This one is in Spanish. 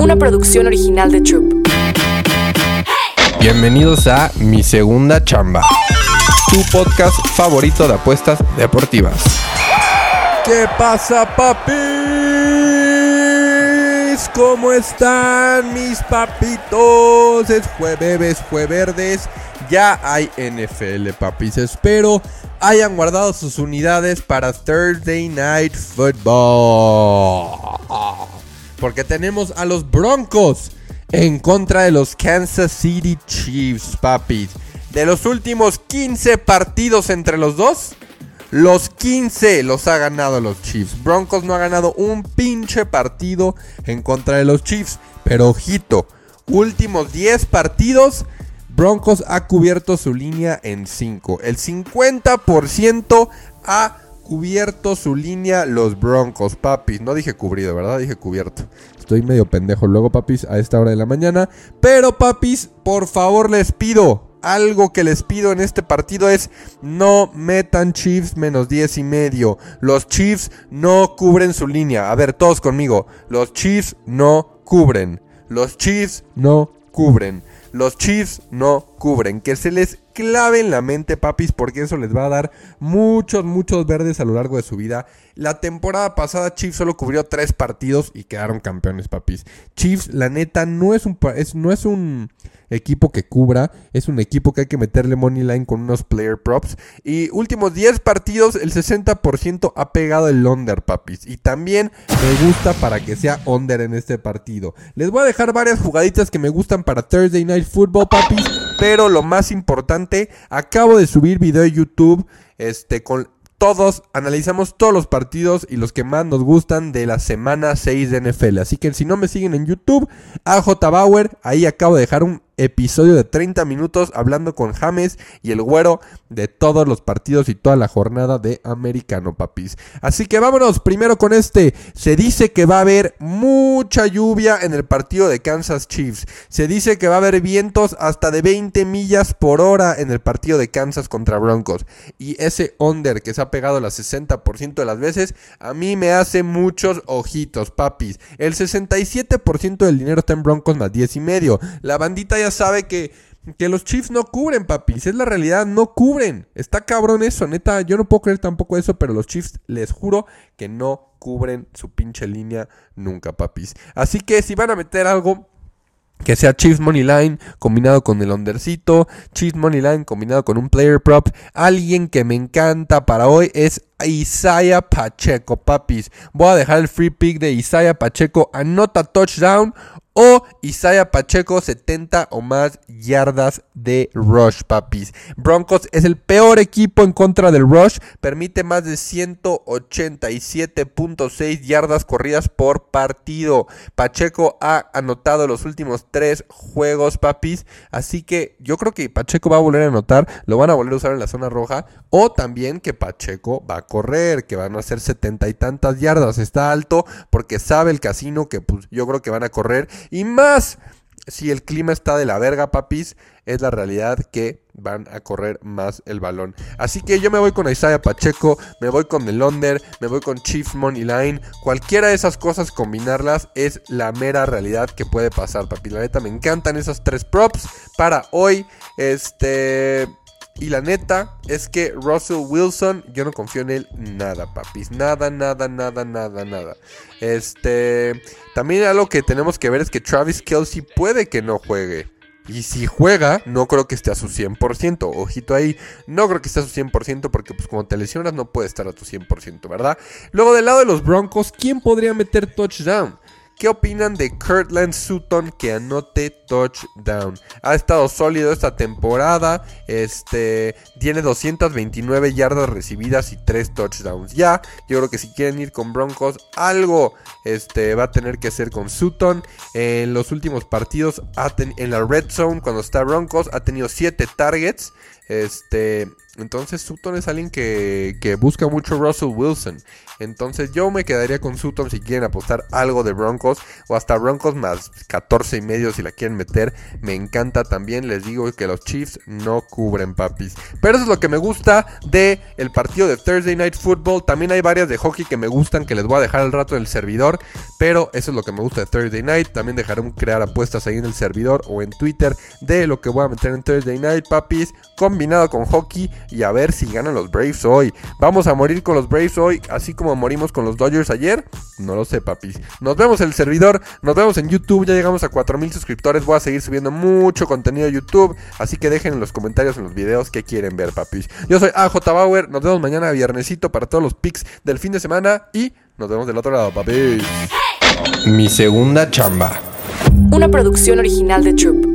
una producción original de Troop. Bienvenidos a Mi Segunda Chamba, tu podcast favorito de apuestas deportivas. ¿Qué pasa, papis? ¿Cómo están mis papitos? Es jueves, jueves, ya hay NFL, papis. Espero hayan guardado sus unidades para Thursday Night Football. Porque tenemos a los Broncos en contra de los Kansas City Chiefs, papis. De los últimos 15 partidos entre los dos, los 15 los ha ganado los Chiefs. Broncos no ha ganado un pinche partido en contra de los Chiefs. Pero ojito, últimos 10 partidos, Broncos ha cubierto su línea en 5. El 50% ha cubierto su línea los Broncos, papis. No dije cubrido, ¿verdad? Dije cubierto. Estoy medio pendejo luego, papis, a esta hora de la mañana. Pero, papis, por favor les pido. Algo que les pido en este partido es no metan Chiefs menos 10 y medio. Los Chiefs no cubren su línea. A ver, todos conmigo. Los Chiefs no cubren. Los Chiefs no cubren. Los Chiefs no cubren. Que se les clave en la mente, papis, porque eso les va a dar muchos, muchos verdes a lo largo de su vida. La temporada pasada Chiefs solo cubrió tres partidos y quedaron campeones, papis. Chiefs, la neta, no es un, no es un equipo que cubra, es un equipo que hay que meterle money line con unos player props. Y últimos 10 partidos, el 60% ha pegado el under, papis. Y también me gusta para que sea under en este partido. Les voy a dejar varias jugaditas que me gustan para Thursday Night Football, papis. Pero lo más importante, acabo de subir video de YouTube este, con todos, analizamos todos los partidos y los que más nos gustan de la semana 6 de NFL. Así que si no me siguen en YouTube, AJ Bauer, ahí acabo de dejar un episodio de 30 minutos hablando con James y el güero de todos los partidos y toda la jornada de americano, papis. Así que vámonos primero con este. Se dice que va a haber mucha lluvia en el partido de Kansas Chiefs. Se dice que va a haber vientos hasta de 20 millas por hora en el partido de Kansas contra Broncos. Y ese under que se ha pegado las 60% de las veces, a mí me hace muchos ojitos, papis. El 67% del dinero está en Broncos más 10 y medio. La bandita ya sabe que, que los Chiefs no cubren, papis. Es la realidad, no cubren. Está cabrón eso, neta. Yo no puedo creer tampoco eso, pero los Chiefs, les juro que no cubren su pinche línea nunca, papis. Así que si van a meter algo, que sea Chiefs Money Line combinado con el undercito, Chiefs Money Line combinado con un player prop. Alguien que me encanta para hoy es Isaiah Pacheco, papis. Voy a dejar el free pick de Isaiah Pacheco. Anota touchdown o Isaiah Pacheco 70 o más yardas de rush, papis. Broncos es el peor equipo en contra del rush, permite más de 187.6 yardas corridas por partido. Pacheco ha anotado los últimos tres juegos, papis, así que yo creo que Pacheco va a volver a anotar, lo van a volver a usar en la zona roja o también que Pacheco va a correr, que van a hacer 70 y tantas yardas, está alto porque sabe el casino que pues yo creo que van a correr y más, si el clima está de la verga, papis, es la realidad que van a correr más el balón. Así que yo me voy con Isaiah Pacheco, me voy con el under, me voy con Chief Money. Cualquiera de esas cosas, combinarlas es la mera realidad que puede pasar, papi. La neta, me encantan esas tres props para hoy. Este. Y la neta es que Russell Wilson, yo no confío en él nada, papis. Nada, nada, nada, nada, nada. Este. También algo que tenemos que ver es que Travis Kelsey puede que no juegue. Y si juega, no creo que esté a su 100%. Ojito ahí, no creo que esté a su 100% porque pues como te lesionas no puede estar a tu 100%, ¿verdad? Luego del lado de los Broncos, ¿quién podría meter touchdown? ¿Qué opinan de Kurtland Sutton que anote touchdown? Ha estado sólido esta temporada. Este tiene 229 yardas recibidas y 3 touchdowns. Ya, yo creo que si quieren ir con Broncos, algo este, va a tener que hacer con Sutton. En los últimos partidos, en la red zone, cuando está Broncos, ha tenido 7 targets. Este, entonces Sutton es alguien que, que busca mucho Russell Wilson. Entonces yo me quedaría con Sutton si quieren apostar algo de Broncos o hasta Broncos más 14 y medio si la quieren meter. Me encanta también, les digo que los Chiefs no cubren papis. Pero eso es lo que me gusta de el partido de Thursday Night Football. También hay varias de hockey que me gustan que les voy a dejar al rato en el servidor. Pero eso es lo que me gusta de Thursday Night. También dejaré un crear apuestas ahí en el servidor o en Twitter de lo que voy a meter en Thursday Night, papis. Combinado con hockey y a ver si ganan los Braves hoy. Vamos a morir con los Braves hoy, así como morimos con los Dodgers ayer. No lo sé, papis. Nos vemos en el servidor, nos vemos en YouTube. Ya llegamos a 4000 suscriptores. Voy a seguir subiendo mucho contenido a YouTube. Así que dejen en los comentarios en los videos que quieren ver, papis. Yo soy AJ Bauer. Nos vemos mañana viernesito para todos los pics del fin de semana. Y nos vemos del otro lado, papis. Mi segunda chamba. Una producción original de Troop.